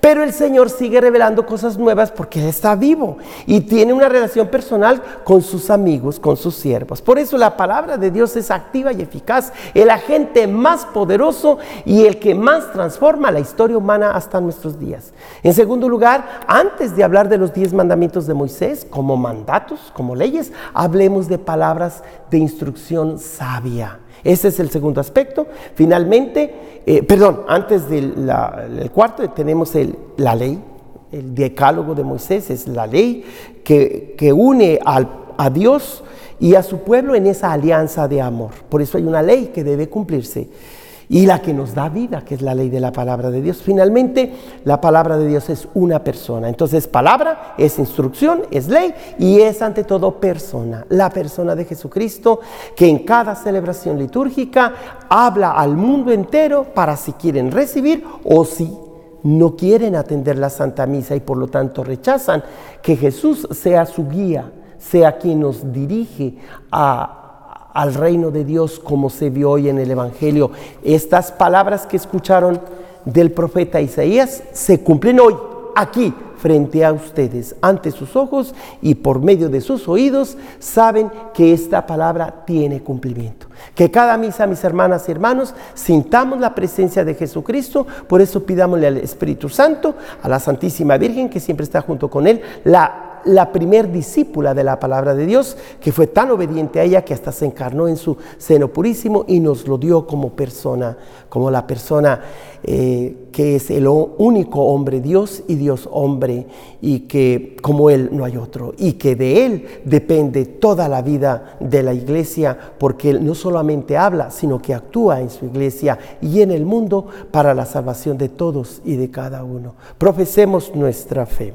Pero el Señor sigue revelando cosas nuevas porque Él está vivo y tiene una relación personal con sus amigos, con sus siervos. Por eso la palabra de Dios es activa y eficaz, el agente más poderoso y el que más transforma la historia humana hasta nuestros días. En segundo lugar, antes de hablar de los diez mandamientos de Moisés como mandatos, como leyes, hablemos de palabras de instrucción sabia. Ese es el segundo aspecto. Finalmente, eh, perdón, antes del cuarto tenemos el- la ley, el decálogo de Moisés es la ley que, que une al- a Dios y a su pueblo en esa alianza de amor. Por eso hay una ley que debe cumplirse y la que nos da vida, que es la ley de la palabra de Dios. Finalmente, la palabra de Dios es una persona. Entonces, palabra es instrucción, es ley y es ante todo persona. La persona de Jesucristo que en cada celebración litúrgica habla al mundo entero para si quieren recibir o si no quieren atender la Santa Misa y por lo tanto rechazan que Jesús sea su guía, sea quien nos dirige a al reino de Dios como se vio hoy en el Evangelio. Estas palabras que escucharon del profeta Isaías se cumplen hoy, aquí, frente a ustedes, ante sus ojos y por medio de sus oídos, saben que esta palabra tiene cumplimiento. Que cada misa, mis hermanas y hermanos, sintamos la presencia de Jesucristo, por eso pidámosle al Espíritu Santo, a la Santísima Virgen, que siempre está junto con Él, la la primer discípula de la palabra de Dios, que fue tan obediente a ella que hasta se encarnó en su seno purísimo y nos lo dio como persona, como la persona eh, que es el único hombre Dios y Dios hombre, y que como Él no hay otro, y que de Él depende toda la vida de la iglesia, porque Él no solamente habla, sino que actúa en su iglesia y en el mundo para la salvación de todos y de cada uno. Profesemos nuestra fe.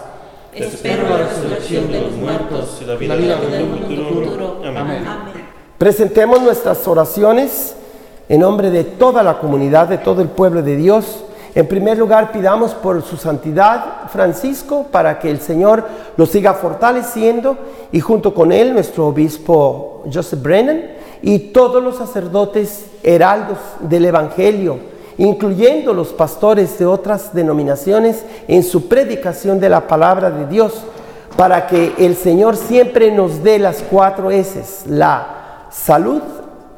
Espero la resurrección de los muertos y la vida del mundo futuro. Amén. Presentemos nuestras oraciones en nombre de toda la comunidad, de todo el pueblo de Dios. En primer lugar, pidamos por su santidad Francisco para que el Señor lo siga fortaleciendo y junto con él nuestro obispo Joseph Brennan y todos los sacerdotes heraldos del Evangelio, incluyendo los pastores de otras denominaciones en su predicación de la palabra de Dios, para que el Señor siempre nos dé las cuatro S, la salud,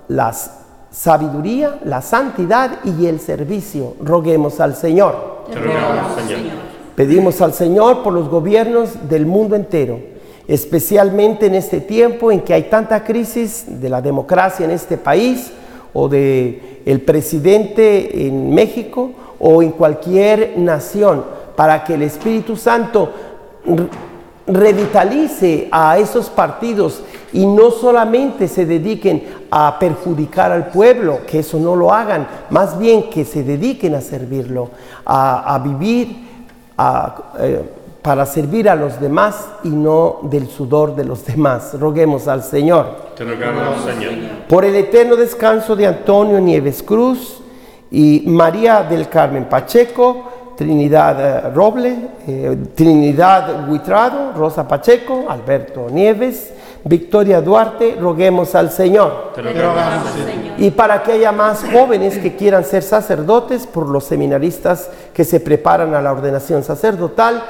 las sabiduría, la santidad y el servicio. Roguemos al Señor. Te rogamos, Señor. Pedimos al Señor por los gobiernos del mundo entero, especialmente en este tiempo en que hay tanta crisis de la democracia en este país o de el presidente en México o en cualquier nación, para que el Espíritu Santo revitalice a esos partidos y no solamente se dediquen a perjudicar al pueblo, que eso no lo hagan, más bien que se dediquen a servirlo, a, vivir a, eh, para servir a los demás y no del sudor de los demás. Roguemos al Señor. Te rogamos, Señor. Por el eterno descanso de Antonio Nieves Cruz y María del Carmen Pacheco, Trinidad eh, Roble, eh, Trinidad Huitrado, Rosa Pacheco, Alberto Nieves, Victoria Duarte, roguemos al Señor. Te rogamos, Señor. Y para que haya más jóvenes que quieran ser sacerdotes, por los seminaristas que se preparan a la ordenación sacerdotal,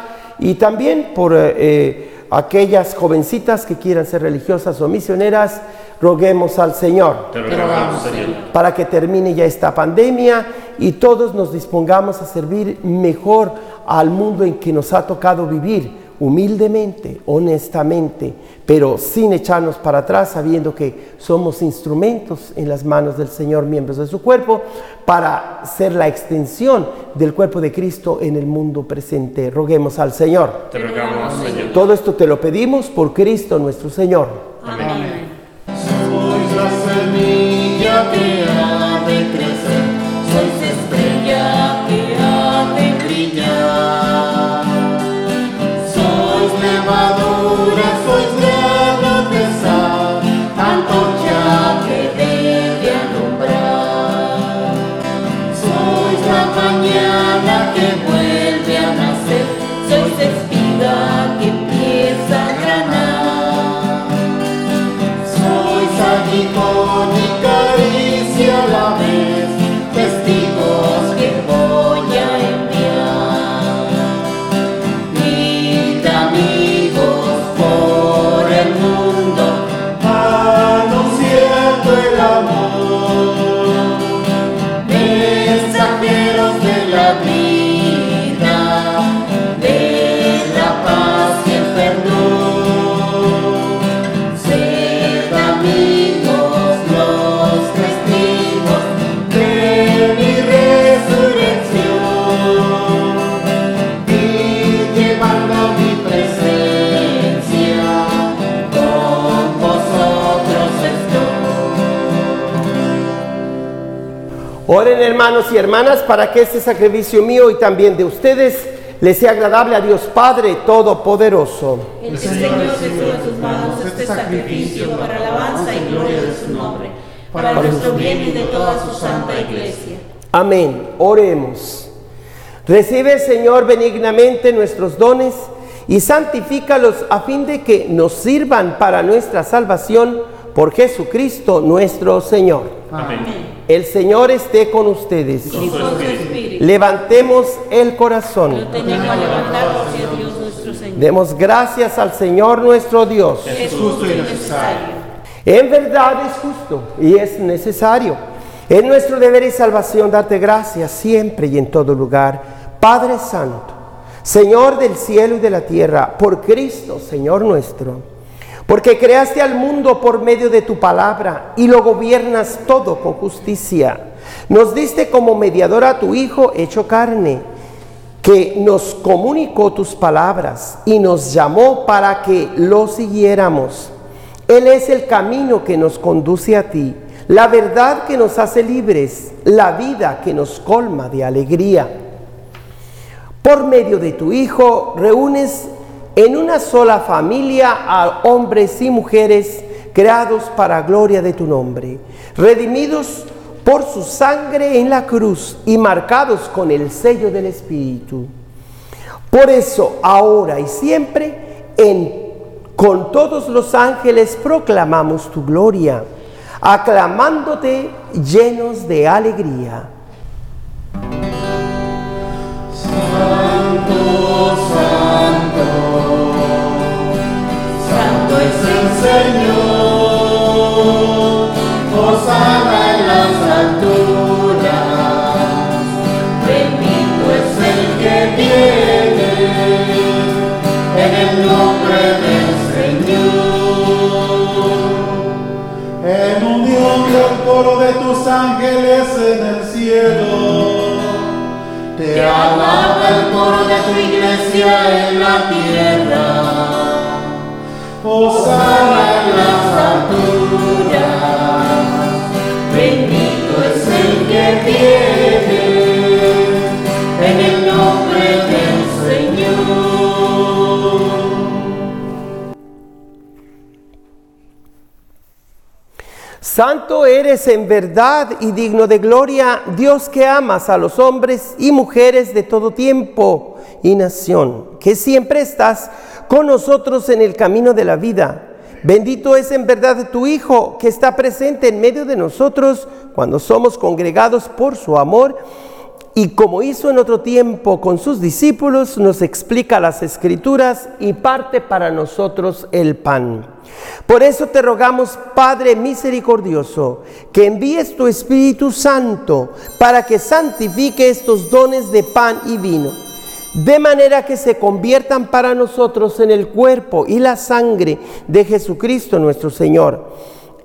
y también por eh, eh, aquellas jovencitas que quieran ser religiosas o misioneras, roguemos al Señor. Te rogamos, Señor. para que termine ya esta pandemia y todos nos dispongamos a servir mejor al mundo en que nos ha tocado vivir, humildemente, honestamente, pero sin echarnos para atrás, sabiendo que somos instrumentos en las manos del Señor, miembros de su cuerpo, para ser la extensión del cuerpo de Cristo en el mundo presente. Roguemos al Señor. Te rogamos, Señor. Todo esto te lo pedimos por Cristo nuestro Señor. Amén. Sois la semilla que Oren hermanos y hermanas para que este sacrificio mío y también de ustedes les sea agradable a Dios Padre Todopoderoso. El Señor en sus manos este sacrificio para alabanza y gloria de su nombre, para nuestro bien y de toda su santa iglesia. Amén. Oremos. Recibe, Señor, benignamente nuestros dones y santifícalos a fin de que nos sirvan para nuestra salvación por Jesucristo nuestro Señor. Amén. El Señor esté con ustedes. Y con su espíritu. Levantemos el corazón. Lo tenemos a levantar hacia Dios nuestro Señor. Demos gracias al Señor nuestro Dios. Es justo y necesario. En verdad es justo y es necesario. Es nuestro deber y salvación darte gracias siempre y en todo lugar. Padre Santo, Señor del cielo y de la tierra, por Cristo, Señor nuestro. Porque creaste al mundo por medio de tu palabra y lo gobiernas todo con justicia. Nos diste como mediador a tu Hijo hecho carne que nos comunicó tus palabras y nos llamó para que lo siguiéramos. Él es el camino que nos conduce a ti, la verdad que nos hace libres, la vida que nos colma de alegría. Por medio de tu Hijo reúnes en una sola familia a hombres y mujeres creados para gloria de tu nombre, redimidos por su sangre en la cruz y marcados con el sello del Espíritu. Por eso, ahora y siempre, en, con todos los ángeles proclamamos tu gloria, aclamándote llenos de alegría. Coro de tus ángeles en el cielo. Te alaba el coro de tu iglesia en la tierra. Hosanna en las alturas. Bendito es el que viene Santo eres en verdad y digno de gloria, Dios que amas a los hombres y mujeres de todo tiempo y nación, que siempre estás con nosotros en el camino de la vida. Bendito es en verdad tu Hijo, que está presente en medio de nosotros cuando somos congregados por su amor y como hizo en otro tiempo con sus discípulos, nos explica las escrituras y parte para nosotros el pan. Por eso te rogamos, Padre misericordioso, que envíes tu Espíritu Santo para que santifique estos dones de pan y vino, de manera que se conviertan para nosotros en el cuerpo y la sangre de Jesucristo nuestro Señor,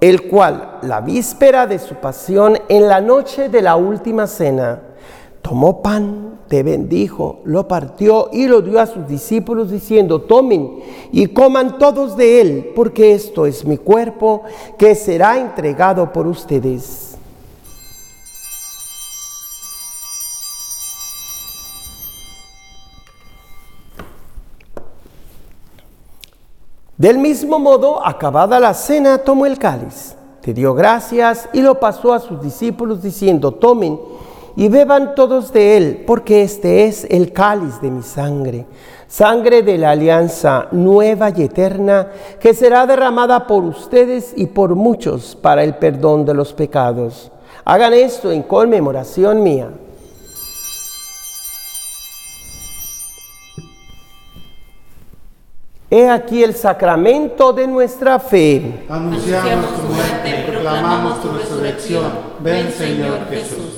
el cual, la víspera de su pasión, en la noche de la última cena, tomó pan, te bendijo, lo partió y lo dio a sus discípulos diciendo, tomen y coman todos de él, porque esto es mi cuerpo que será entregado por ustedes. Del mismo modo, acabada la cena, tomó el cáliz, te dio gracias y lo pasó a sus discípulos diciendo, tomen y beban todos de él, porque este es el cáliz de mi sangre, sangre de la alianza nueva y eterna, que será derramada por ustedes y por muchos para el perdón de los pecados. Hagan esto en conmemoración mía. He aquí el sacramento de nuestra fe. Anunciamos tu muerte, proclamamos tu resurrección. Ven, Señor Jesús.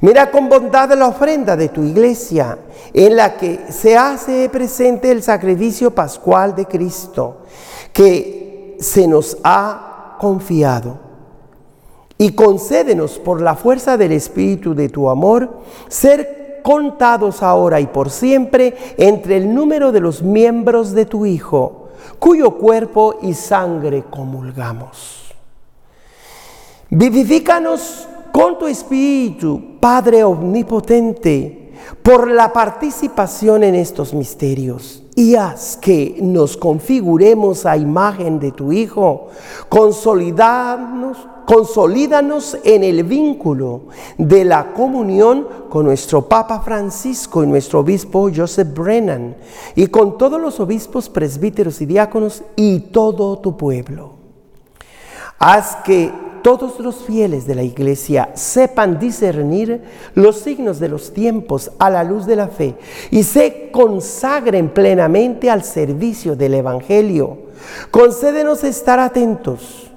Mira con bondad la ofrenda de tu iglesia, en la que se hace presente el sacrificio pascual de Cristo, que se nos ha confiado. Y concédenos por la fuerza del Espíritu de tu amor, ser contados ahora y por siempre entre el número de los miembros de tu Hijo, cuyo cuerpo y sangre comulgamos. Vivifícanos con tu Espíritu, Padre Omnipotente, por la participación en estos misterios y haz que nos configuremos a imagen de tu Hijo, consolidarnos, consolídanos en el vínculo de la comunión con nuestro Papa Francisco y nuestro obispo Joseph Brennan y con todos los obispos, presbíteros y diáconos y todo tu pueblo. Haz que todos los fieles de la iglesia sepan discernir los signos de los tiempos a la luz de la fe y se consagren plenamente al servicio del Evangelio, Concédenos estar atentos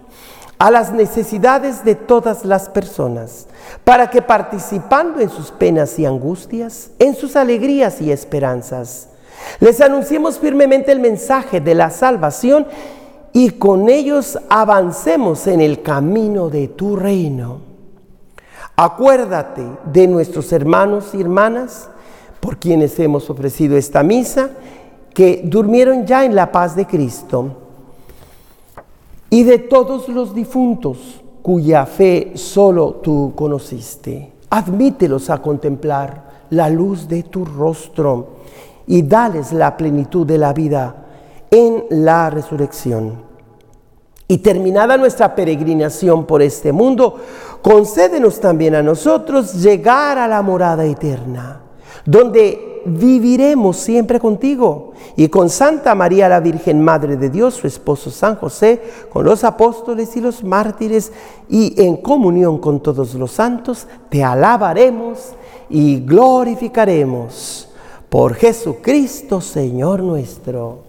a las necesidades de todas las personas, para que participando en sus penas y angustias, en sus alegrías y esperanzas, les anunciemos firmemente el mensaje de la salvación y con ellos avancemos en el camino de tu reino. Acuérdate de nuestros hermanos y hermanas por quienes hemos ofrecido esta misa, que durmieron ya en la paz de Cristo, y de todos los difuntos cuya fe solo tú conociste. Admítelos a contemplar la luz de tu rostro y dales la plenitud de la vida en la resurrección. Y terminada nuestra peregrinación por este mundo, concédenos también a nosotros llegar a la morada eterna, donde viviremos siempre contigo y con Santa María la Virgen, Madre de Dios, su esposo San José, con los apóstoles y los mártires y en comunión con todos los santos, te alabaremos y glorificaremos por Jesucristo, Señor nuestro.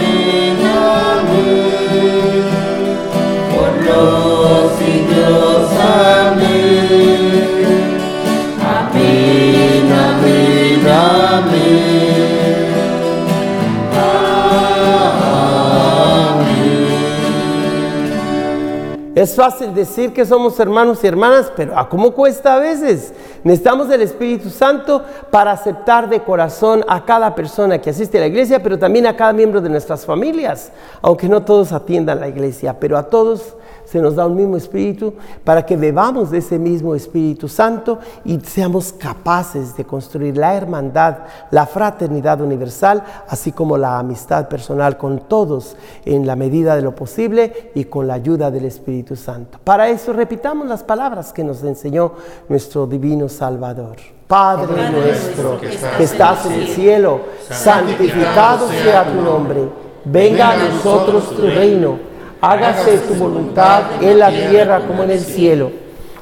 Es fácil decir que somos hermanos y hermanas, pero ¿a cómo cuesta a veces? Necesitamos del Espíritu Santo para aceptar de corazón a cada persona que asiste a la iglesia, pero también a cada miembro de nuestras familias, aunque no todos atiendan la iglesia, pero a todos se nos da un mismo espíritu para que bebamos de ese mismo Espíritu Santo y seamos capaces de construir la hermandad, la fraternidad universal, así como la amistad personal con todos en la medida de lo posible y con la ayuda del Espíritu Santo. Para eso repitamos las palabras que nos enseñó nuestro divino Salvador. Padre nuestro que estás en el cielo, santificado sea tu nombre. Venga a nosotros tu reino hágase tu voluntad en la tierra como en el cielo.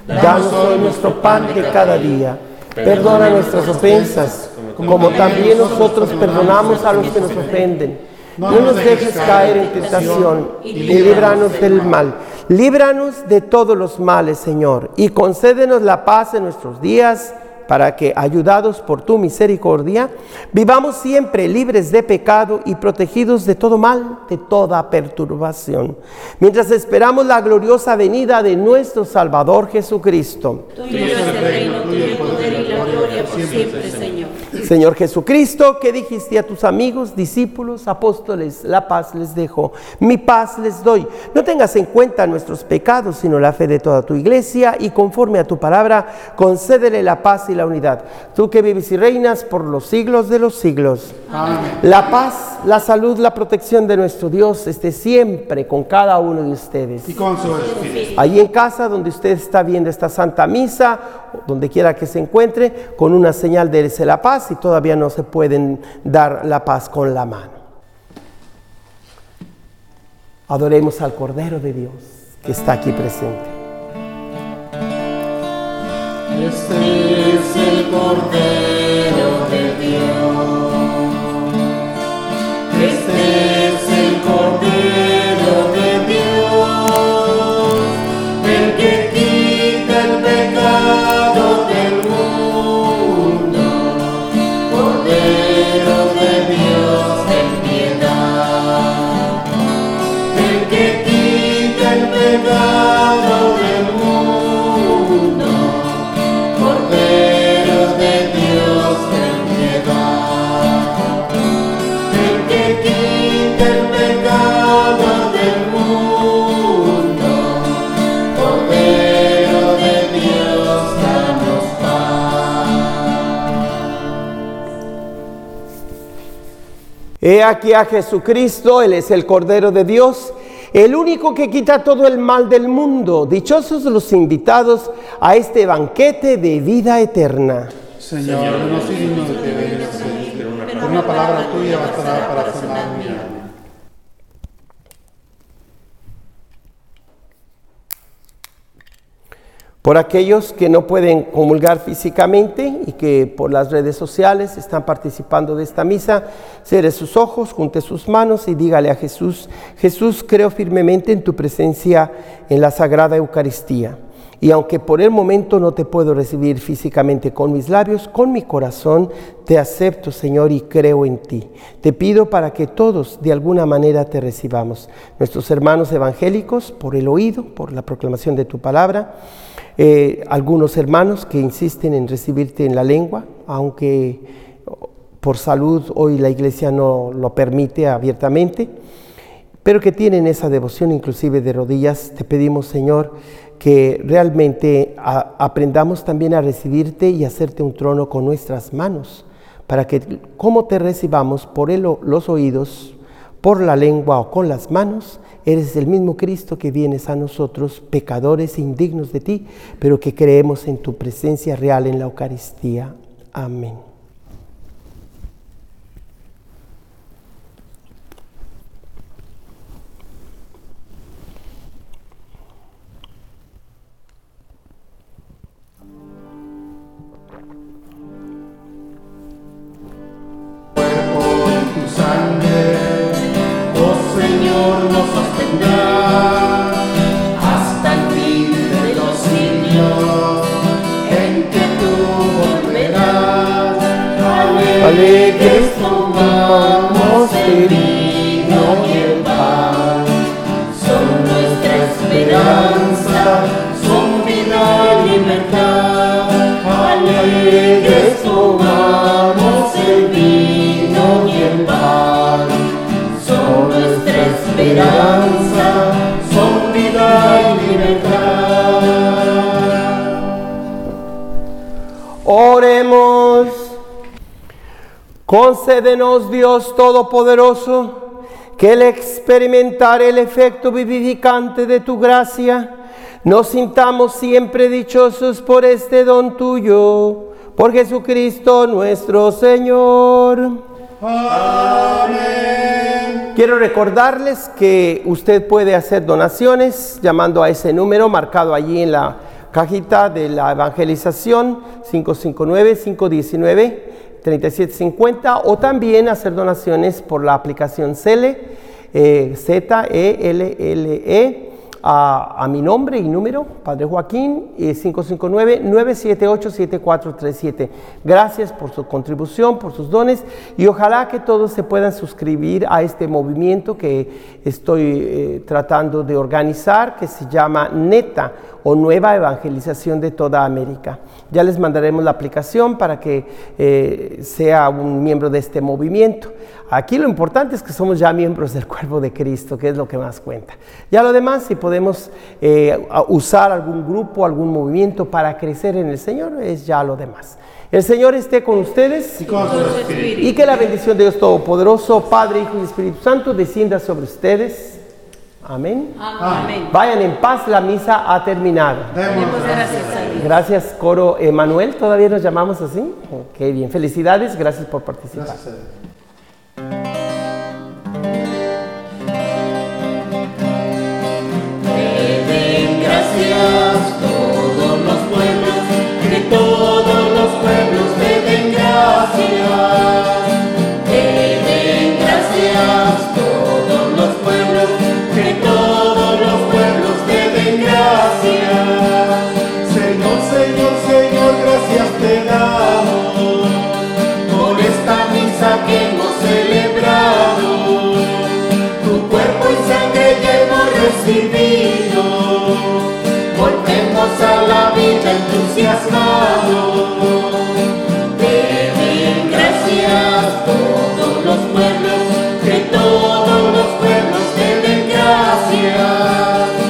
Danos hoy nuestro pan de cada día. Perdona nuestras ofensas, como también nosotros perdonamos a los que nos ofenden. No nos dejes caer en tentación y líbranos del mal. Líbranos de todos los males, Señor, y concédenos la paz en nuestros días para que, ayudados por tu misericordia, vivamos siempre libres de pecado y protegidos de todo mal, de toda perturbación, mientras esperamos la gloriosa venida de nuestro Salvador Jesucristo. Tuyo es el reino, tuyo el poder y la gloria por siempre, Señor. Señor Jesucristo, que dijiste a tus amigos, discípulos, apóstoles, la paz les dejo, mi paz les doy. No tengas en cuenta nuestros pecados, sino la fe de toda tu iglesia, y conforme a tu palabra, concédele la paz y la unidad. Tú que vives y reinas por los siglos de los siglos. Amén. La paz, la salud, la protección de nuestro Dios esté siempre con cada uno de ustedes. Y con su espíritu. Allí en casa donde usted está viendo esta santa misa, donde quiera que se encuentre, con una señal de la paz y todavía no se pueden dar la paz con la mano. Adoremos al Cordero de Dios que está aquí presente. Este es el Cordero He aquí a Jesucristo, Él es el Cordero de Dios, el único que quita todo el mal del mundo. Dichosos los invitados a este banquete de vida eterna. Señor, no soy digno de que vengas, pero una palabra tuya bastará para sanar Por aquellos que no pueden comulgar físicamente y que por las redes sociales están participando de esta misa, cierre sus ojos, junte sus manos y dígale a Jesús, Jesús, creo firmemente en tu presencia en la Sagrada Eucaristía. Y aunque por el momento no te puedo recibir físicamente con mis labios, con mi corazón te acepto, Señor, y creo en ti. Te pido para que todos de alguna manera te recibamos. Nuestros hermanos evangélicos, por el oído, por la proclamación de tu palabra. Eh, algunos hermanos que insisten en recibirte en la lengua, aunque por salud hoy la iglesia no lo permite abiertamente, pero que tienen esa devoción inclusive de rodillas. Te pedimos, Señor, que realmente aprendamos también a recibirte y hacerte un trono con nuestras manos, para que como te recibamos por los oídos, por la lengua o con las manos, eres el mismo Cristo que vienes a nosotros, pecadores e indignos de ti, pero que creemos en tu presencia real en la Eucaristía. Amén. Oremos. Concédenos, Dios Todopoderoso, que al experimentar el efecto vivificante de tu gracia, nos sintamos siempre dichosos por este don tuyo, por Jesucristo nuestro Señor. Amén. Quiero recordarles que usted puede hacer donaciones llamando a ese número marcado allí en la cajita de la evangelización 559 519 3750 o también hacer donaciones por la aplicación CELE, eh, Z-E-L-L-E, a, mi nombre y número, Padre Joaquín, 559-978-7437. Gracias por su contribución, por sus dones y ojalá que todos se puedan suscribir a este movimiento que estoy eh, tratando de organizar, que se llama NETA o Nueva Evangelización de toda América. Ya les mandaremos la aplicación para que eh, sea un miembro de este movimiento. Aquí lo importante es que somos ya miembros del cuerpo de Cristo, que es lo que más cuenta. Ya lo demás, si podemos eh, usar algún grupo, algún movimiento para crecer en el Señor, es ya lo demás. El Señor esté con ustedes y, con su espíritu. y que la bendición de Dios Todopoderoso, Padre, Hijo y Espíritu Santo descienda sobre ustedes Amén. Amén. Vayan en paz, la misa ha terminado. Demos gracias a Dios. Gracias, coro Emanuel. ¿Todavía nos llamamos así? Qué bien. Felicidades. Gracias por participar. Gracias. Te recibido.